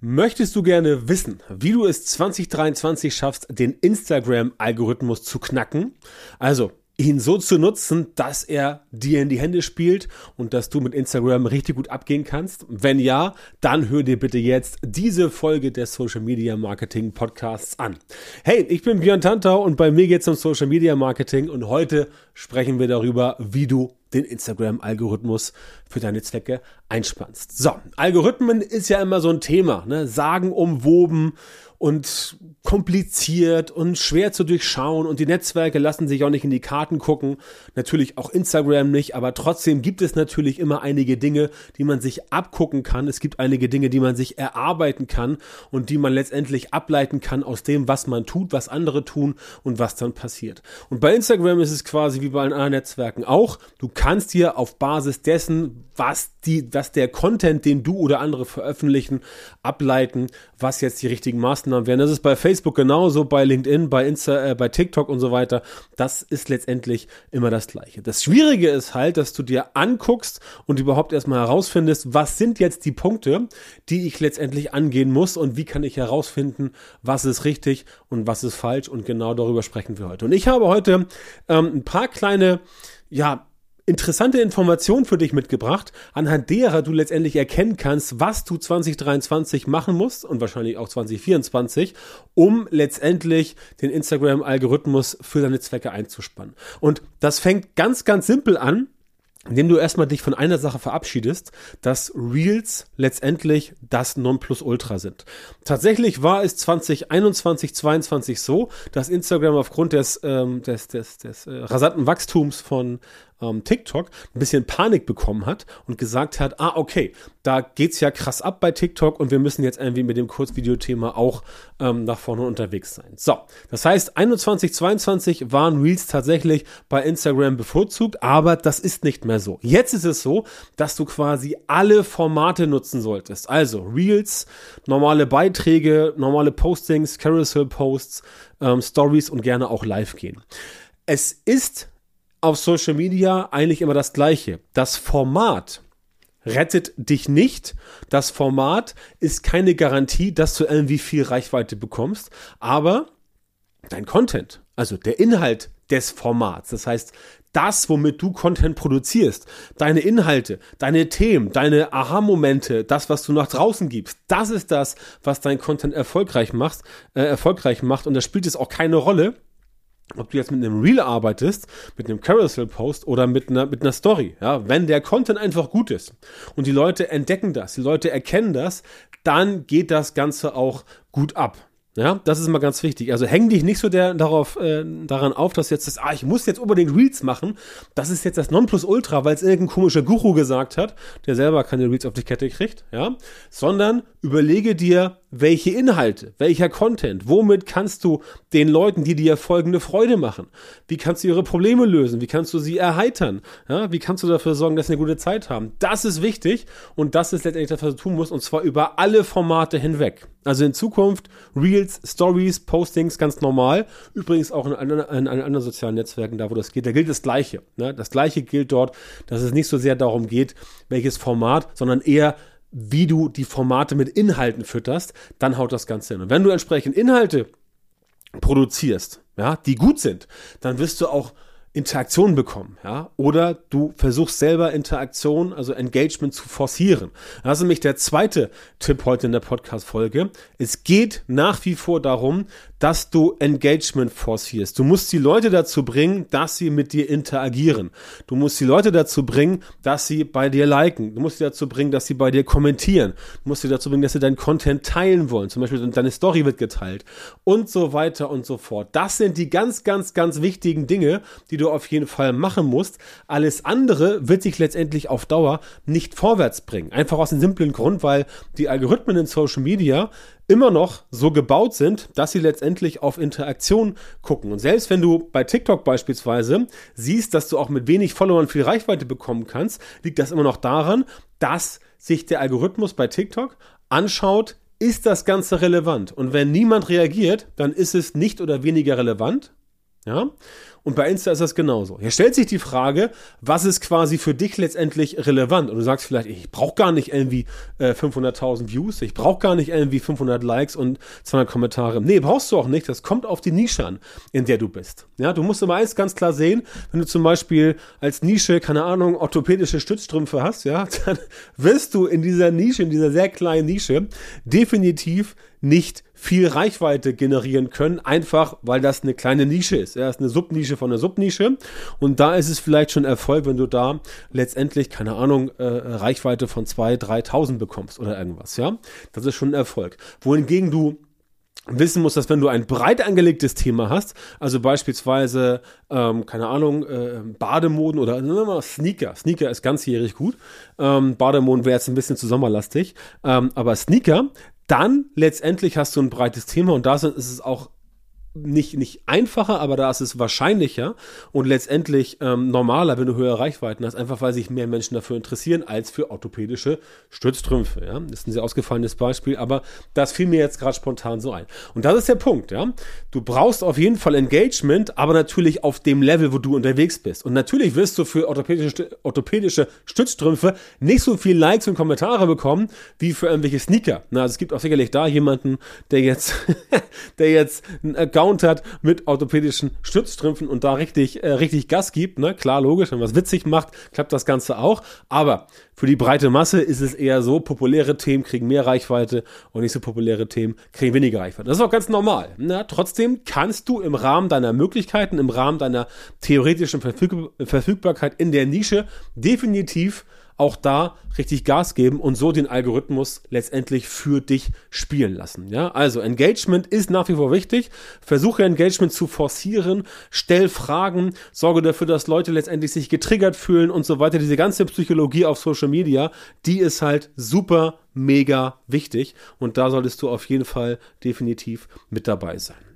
Möchtest du gerne wissen, wie du es 2023 schaffst, den Instagram-Algorithmus zu knacken? Also ihn so zu nutzen, dass er dir in die Hände spielt und dass du mit Instagram richtig gut abgehen kannst? Wenn ja, dann hör dir bitte jetzt diese Folge des Social Media Marketing Podcasts an. Hey, ich bin Björn Tantau und bei mir geht es um Social Media Marketing und heute sprechen wir darüber, wie du den Instagram-Algorithmus für deine Zwecke einspannst. So, Algorithmen ist ja immer so ein Thema, ne? Sagen umwoben und kompliziert und schwer zu durchschauen und die Netzwerke lassen sich auch nicht in die Karten gucken. Natürlich auch Instagram nicht, aber trotzdem gibt es natürlich immer einige Dinge, die man sich abgucken kann. Es gibt einige Dinge, die man sich erarbeiten kann und die man letztendlich ableiten kann aus dem, was man tut, was andere tun und was dann passiert. Und bei Instagram ist es quasi wie bei allen anderen Netzwerken auch. Du kannst dir auf Basis dessen, was die, was der Content, den du oder andere veröffentlichen, ableiten, was jetzt die richtigen Maßnahmen werden. Das ist bei Facebook genauso, bei LinkedIn, bei Insta, äh, bei TikTok und so weiter. Das ist letztendlich immer das Gleiche. Das Schwierige ist halt, dass du dir anguckst und überhaupt erstmal herausfindest, was sind jetzt die Punkte, die ich letztendlich angehen muss und wie kann ich herausfinden, was ist richtig und was ist falsch und genau darüber sprechen wir heute. Und ich habe heute ähm, ein paar kleine ja, interessante Information für dich mitgebracht, anhand derer du letztendlich erkennen kannst, was du 2023 machen musst und wahrscheinlich auch 2024, um letztendlich den Instagram-Algorithmus für deine Zwecke einzuspannen. Und das fängt ganz, ganz simpel an indem du erstmal dich von einer Sache verabschiedest, dass Reels letztendlich das Nonplusultra sind. Tatsächlich war es 2021, 2022 so, dass Instagram aufgrund des, ähm, des, des, des äh, rasanten Wachstums von ähm, TikTok ein bisschen Panik bekommen hat und gesagt hat, ah, okay, da geht's ja krass ab bei TikTok und wir müssen jetzt irgendwie mit dem Kurzvideothema auch ähm, nach vorne unterwegs sein. So, das heißt, 21, 22 waren Reels tatsächlich bei Instagram bevorzugt, aber das ist nicht mehr so. Jetzt ist es so, dass du quasi alle Formate nutzen solltest. Also Reels, normale Beiträge, normale Postings, Carousel-Posts, ähm, Stories und gerne auch live gehen. Es ist auf Social Media eigentlich immer das Gleiche. Das Format rettet dich nicht. Das Format ist keine Garantie, dass du irgendwie viel Reichweite bekommst, aber dein Content, also der Inhalt des Formats, das heißt, das, womit du Content produzierst, deine Inhalte, deine Themen, deine Aha-Momente, das, was du nach draußen gibst, das ist das, was dein Content erfolgreich macht, äh, erfolgreich macht. Und da spielt es auch keine Rolle, ob du jetzt mit einem Reel arbeitest, mit einem Carousel-Post oder mit einer, mit einer Story, ja, wenn der Content einfach gut ist und die Leute entdecken das, die Leute erkennen das, dann geht das Ganze auch gut ab. Ja, das ist immer ganz wichtig. Also häng dich nicht so der, darauf, äh, daran auf, dass jetzt das, ah, ich muss jetzt unbedingt Reels machen. Das ist jetzt das Nonplusultra, weil es irgendein komischer Guru gesagt hat, der selber keine Reels auf die Kette kriegt, ja. Sondern überlege dir, welche Inhalte, welcher Content, womit kannst du den Leuten, die dir folgende Freude machen? Wie kannst du ihre Probleme lösen? Wie kannst du sie erheitern? Ja, wie kannst du dafür sorgen, dass sie eine gute Zeit haben? Das ist wichtig und das ist letztendlich das, was du tun musst und zwar über alle Formate hinweg. Also in Zukunft Reels, Stories, Postings ganz normal. Übrigens auch in, in, in anderen sozialen Netzwerken, da wo das geht, da gilt das Gleiche. Ne? Das Gleiche gilt dort, dass es nicht so sehr darum geht, welches Format, sondern eher wie du die Formate mit Inhalten fütterst, dann haut das Ganze hin. Und wenn du entsprechend Inhalte produzierst, ja, die gut sind, dann wirst du auch Interaktion bekommen, ja, oder du versuchst selber Interaktion, also Engagement zu forcieren. Das ist nämlich der zweite Tipp heute in der Podcast-Folge. Es geht nach wie vor darum, dass du Engagement forcierst. Du musst die Leute dazu bringen, dass sie mit dir interagieren. Du musst die Leute dazu bringen, dass sie bei dir liken. Du musst sie dazu bringen, dass sie bei dir kommentieren. Du musst sie dazu bringen, dass sie deinen Content teilen wollen. Zum Beispiel deine Story wird geteilt und so weiter und so fort. Das sind die ganz, ganz, ganz wichtigen Dinge, die du auf jeden Fall machen musst. Alles andere wird sich letztendlich auf Dauer nicht vorwärts bringen. Einfach aus dem simplen Grund, weil die Algorithmen in Social Media immer noch so gebaut sind, dass sie letztendlich auf Interaktion gucken. Und selbst wenn du bei TikTok beispielsweise siehst, dass du auch mit wenig Followern viel Reichweite bekommen kannst, liegt das immer noch daran, dass sich der Algorithmus bei TikTok anschaut, ist das Ganze relevant? Und wenn niemand reagiert, dann ist es nicht oder weniger relevant. Ja? Und bei Insta ist das genauso. Hier stellt sich die Frage, was ist quasi für dich letztendlich relevant? Und du sagst vielleicht, ich brauche gar nicht irgendwie äh, 500.000 Views, ich brauche gar nicht irgendwie 500 Likes und 200 Kommentare. Nee, brauchst du auch nicht. Das kommt auf die Nische an, in der du bist. Ja, du musst immer eins ganz klar sehen, wenn du zum Beispiel als Nische, keine Ahnung, orthopädische Stützstrümpfe hast, ja, dann wirst du in dieser Nische, in dieser sehr kleinen Nische, definitiv nicht viel Reichweite generieren können, einfach weil das eine kleine Nische ist. Ja, ist eine Subnische von einer Subnische und da ist es vielleicht schon Erfolg, wenn du da letztendlich, keine Ahnung, äh, Reichweite von 2.000, 3.000 bekommst oder irgendwas, ja. Das ist schon ein Erfolg. Wohingegen du wissen musst, dass wenn du ein breit angelegtes Thema hast, also beispielsweise, ähm, keine Ahnung, äh, Bademoden oder mal, Sneaker. Sneaker ist ganzjährig gut. Ähm, Bademoden wäre jetzt ein bisschen zu sommerlastig. Ähm, aber Sneaker, dann letztendlich hast du ein breites Thema und da ist es auch nicht, nicht einfacher, aber da ist es wahrscheinlicher und letztendlich ähm, normaler, wenn du höhere Reichweiten hast, einfach weil sich mehr Menschen dafür interessieren als für orthopädische Stützstrümpfe. Ja? Das ist ein sehr ausgefallenes Beispiel, aber das fiel mir jetzt gerade spontan so ein. Und das ist der Punkt, ja. Du brauchst auf jeden Fall Engagement, aber natürlich auf dem Level, wo du unterwegs bist. Und natürlich wirst du für orthopädische, orthopädische Stützstrümpfe nicht so viel Likes und Kommentare bekommen, wie für irgendwelche Sneaker. Na, also es gibt auch sicherlich da jemanden, der jetzt, der jetzt einen Account Hat mit orthopädischen Stützstrümpfen und da richtig, äh, richtig Gas gibt, ne? Klar, logisch, wenn man was witzig macht, klappt das Ganze auch. Aber für die breite Masse ist es eher so, populäre Themen kriegen mehr Reichweite und nicht so populäre Themen kriegen weniger Reichweite. Das ist auch ganz normal. Ne? Trotzdem kannst du im Rahmen deiner Möglichkeiten, im Rahmen deiner theoretischen Verfügbarkeit in der Nische definitiv auch da richtig Gas geben und so den Algorithmus letztendlich für dich spielen lassen. Ja, also Engagement ist nach wie vor wichtig. Versuche Engagement zu forcieren, stell Fragen, sorge dafür, dass Leute letztendlich sich getriggert fühlen und so weiter. Diese ganze Psychologie auf Social Media, die ist halt super mega wichtig und da solltest du auf jeden Fall definitiv mit dabei sein.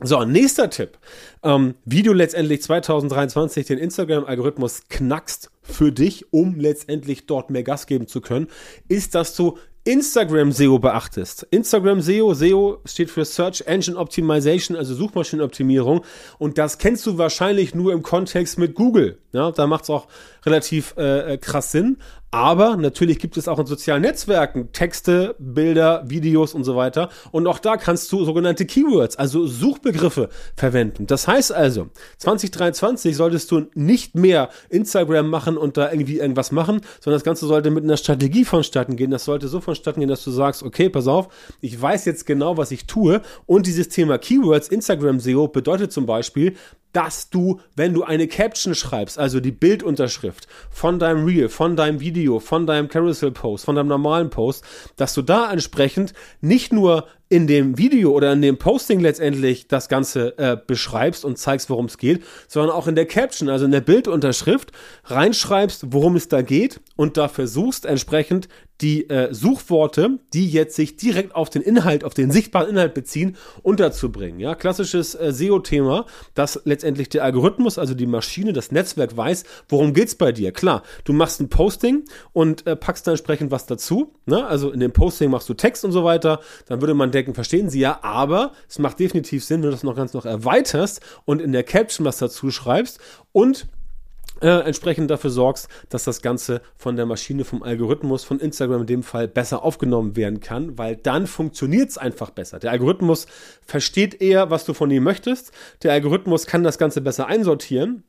So, nächster Tipp. Ähm, wie du letztendlich 2023 den Instagram-Algorithmus knackst für dich, um letztendlich dort mehr Gas geben zu können, ist, dass du Instagram SEO beachtest. Instagram SEO, SEO steht für Search Engine Optimization, also Suchmaschinenoptimierung. Und das kennst du wahrscheinlich nur im Kontext mit Google. Ja, da macht es auch relativ äh, äh, krass Sinn. Aber natürlich gibt es auch in sozialen Netzwerken Texte, Bilder, Videos und so weiter. Und auch da kannst du sogenannte Keywords, also Suchbegriffe verwenden. Das heißt also, 2023 solltest du nicht mehr Instagram machen und da irgendwie irgendwas machen, sondern das Ganze sollte mit einer Strategie vonstatten gehen. Das sollte so vonstatten gehen, dass du sagst, okay, pass auf, ich weiß jetzt genau, was ich tue. Und dieses Thema Keywords, Instagram SEO bedeutet zum Beispiel, dass du, wenn du eine Caption schreibst, also die Bildunterschrift von deinem Reel, von deinem Video, von deinem Carousel-Post, von deinem normalen Post, dass du da entsprechend nicht nur in dem Video oder in dem Posting letztendlich das Ganze äh, beschreibst und zeigst, worum es geht, sondern auch in der Caption, also in der Bildunterschrift, reinschreibst, worum es da geht und da versuchst entsprechend die äh, Suchworte, die jetzt sich direkt auf den Inhalt, auf den sichtbaren Inhalt beziehen, unterzubringen. Ja, klassisches äh, SEO-Thema, dass letztendlich der Algorithmus, also die Maschine, das Netzwerk weiß, worum geht's bei dir. Klar, du machst ein Posting und äh, packst da entsprechend was dazu. Ne? Also in dem Posting machst du Text und so weiter. Dann würde man denken, verstehen Sie ja, aber es macht definitiv Sinn, wenn du das noch ganz noch erweiterst und in der Caption was dazu schreibst und äh, entsprechend dafür sorgst, dass das Ganze von der Maschine, vom Algorithmus, von Instagram in dem Fall besser aufgenommen werden kann, weil dann funktioniert es einfach besser. Der Algorithmus versteht eher, was du von ihm möchtest. Der Algorithmus kann das Ganze besser einsortieren.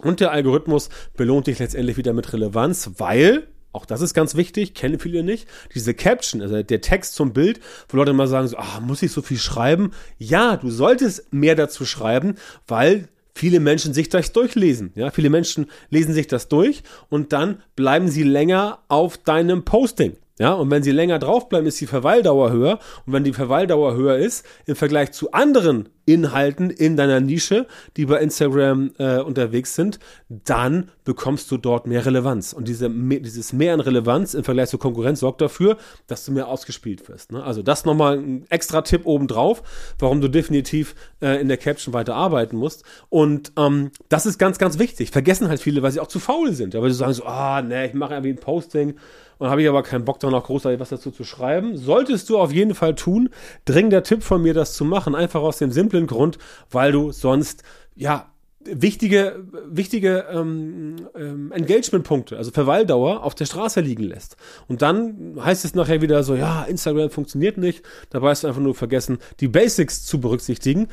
Und der Algorithmus belohnt dich letztendlich wieder mit Relevanz, weil auch das ist ganz wichtig, kennen viele nicht. Diese Caption, also der Text zum Bild, wo Leute mal sagen, so, ah, muss ich so viel schreiben? Ja, du solltest mehr dazu schreiben, weil viele Menschen sich das durchlesen. Ja, viele Menschen lesen sich das durch und dann bleiben sie länger auf deinem Posting. Ja, und wenn sie länger draufbleiben, ist die Verweildauer höher. Und wenn die Verweildauer höher ist, im Vergleich zu anderen Inhalten in deiner Nische, die bei Instagram äh, unterwegs sind, dann bekommst du dort mehr Relevanz. Und diese, dieses Mehr an Relevanz im Vergleich zur Konkurrenz sorgt dafür, dass du mehr ausgespielt wirst. Ne? Also das nochmal ein extra Tipp obendrauf, warum du definitiv äh, in der Caption weiter arbeiten musst. Und ähm, das ist ganz, ganz wichtig. Vergessen halt viele, weil sie auch zu faul sind. Ja, weil sie sagen so, ah, ne, ich mache irgendwie ein Posting und habe ich aber keinen Bock, da noch großartig was dazu zu schreiben. Solltest du auf jeden Fall tun. Dringender Tipp von mir, das zu machen. Einfach aus dem simplen Grund, weil du sonst, ja, wichtige, wichtige ähm, ähm, Engagement-Punkte, also Verweildauer, auf der Straße liegen lässt. Und dann heißt es nachher wieder so, ja, Instagram funktioniert nicht. Dabei hast du einfach nur vergessen, die Basics zu berücksichtigen.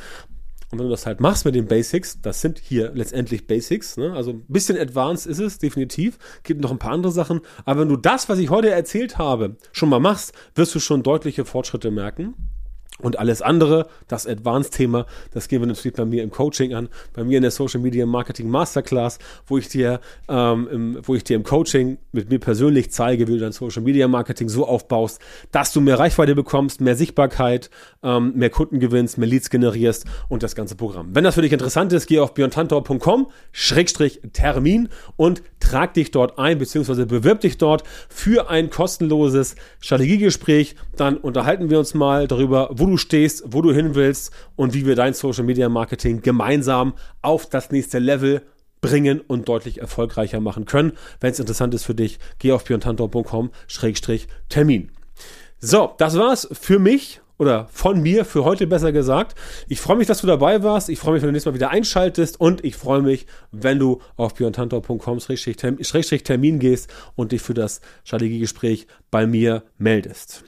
Und wenn du das halt machst mit den Basics, das sind hier letztendlich Basics, ne? also ein bisschen advanced ist es, definitiv, gibt noch ein paar andere Sachen, aber wenn du das, was ich heute erzählt habe, schon mal machst, wirst du schon deutliche Fortschritte merken. Und alles andere, das Advanced-Thema, das gehen wir natürlich bei mir im Coaching an, bei mir in der Social Media Marketing Masterclass, wo ich dir, ähm, im, wo ich dir im Coaching mit mir persönlich zeige, wie du dein Social Media Marketing so aufbaust, dass du mehr Reichweite bekommst, mehr Sichtbarkeit, ähm, mehr Kunden gewinnst, mehr Leads generierst und das ganze Programm. Wenn das für dich interessant ist, geh auf björntantor.com Schrägstrich Termin und trag dich dort ein, beziehungsweise bewirb dich dort für ein kostenloses Strategiegespräch. Dann unterhalten wir uns mal darüber, du stehst, wo du hin willst und wie wir dein Social Media Marketing gemeinsam auf das nächste Level bringen und deutlich erfolgreicher machen können. Wenn es interessant ist für dich, geh auf björntantor.com-termin. So, das war's für mich oder von mir für heute besser gesagt. Ich freue mich, dass du dabei warst. Ich freue mich, wenn du nächstes Mal wieder einschaltest und ich freue mich, wenn du auf björntantor.com-termin gehst und dich für das Strategiegespräch bei mir meldest.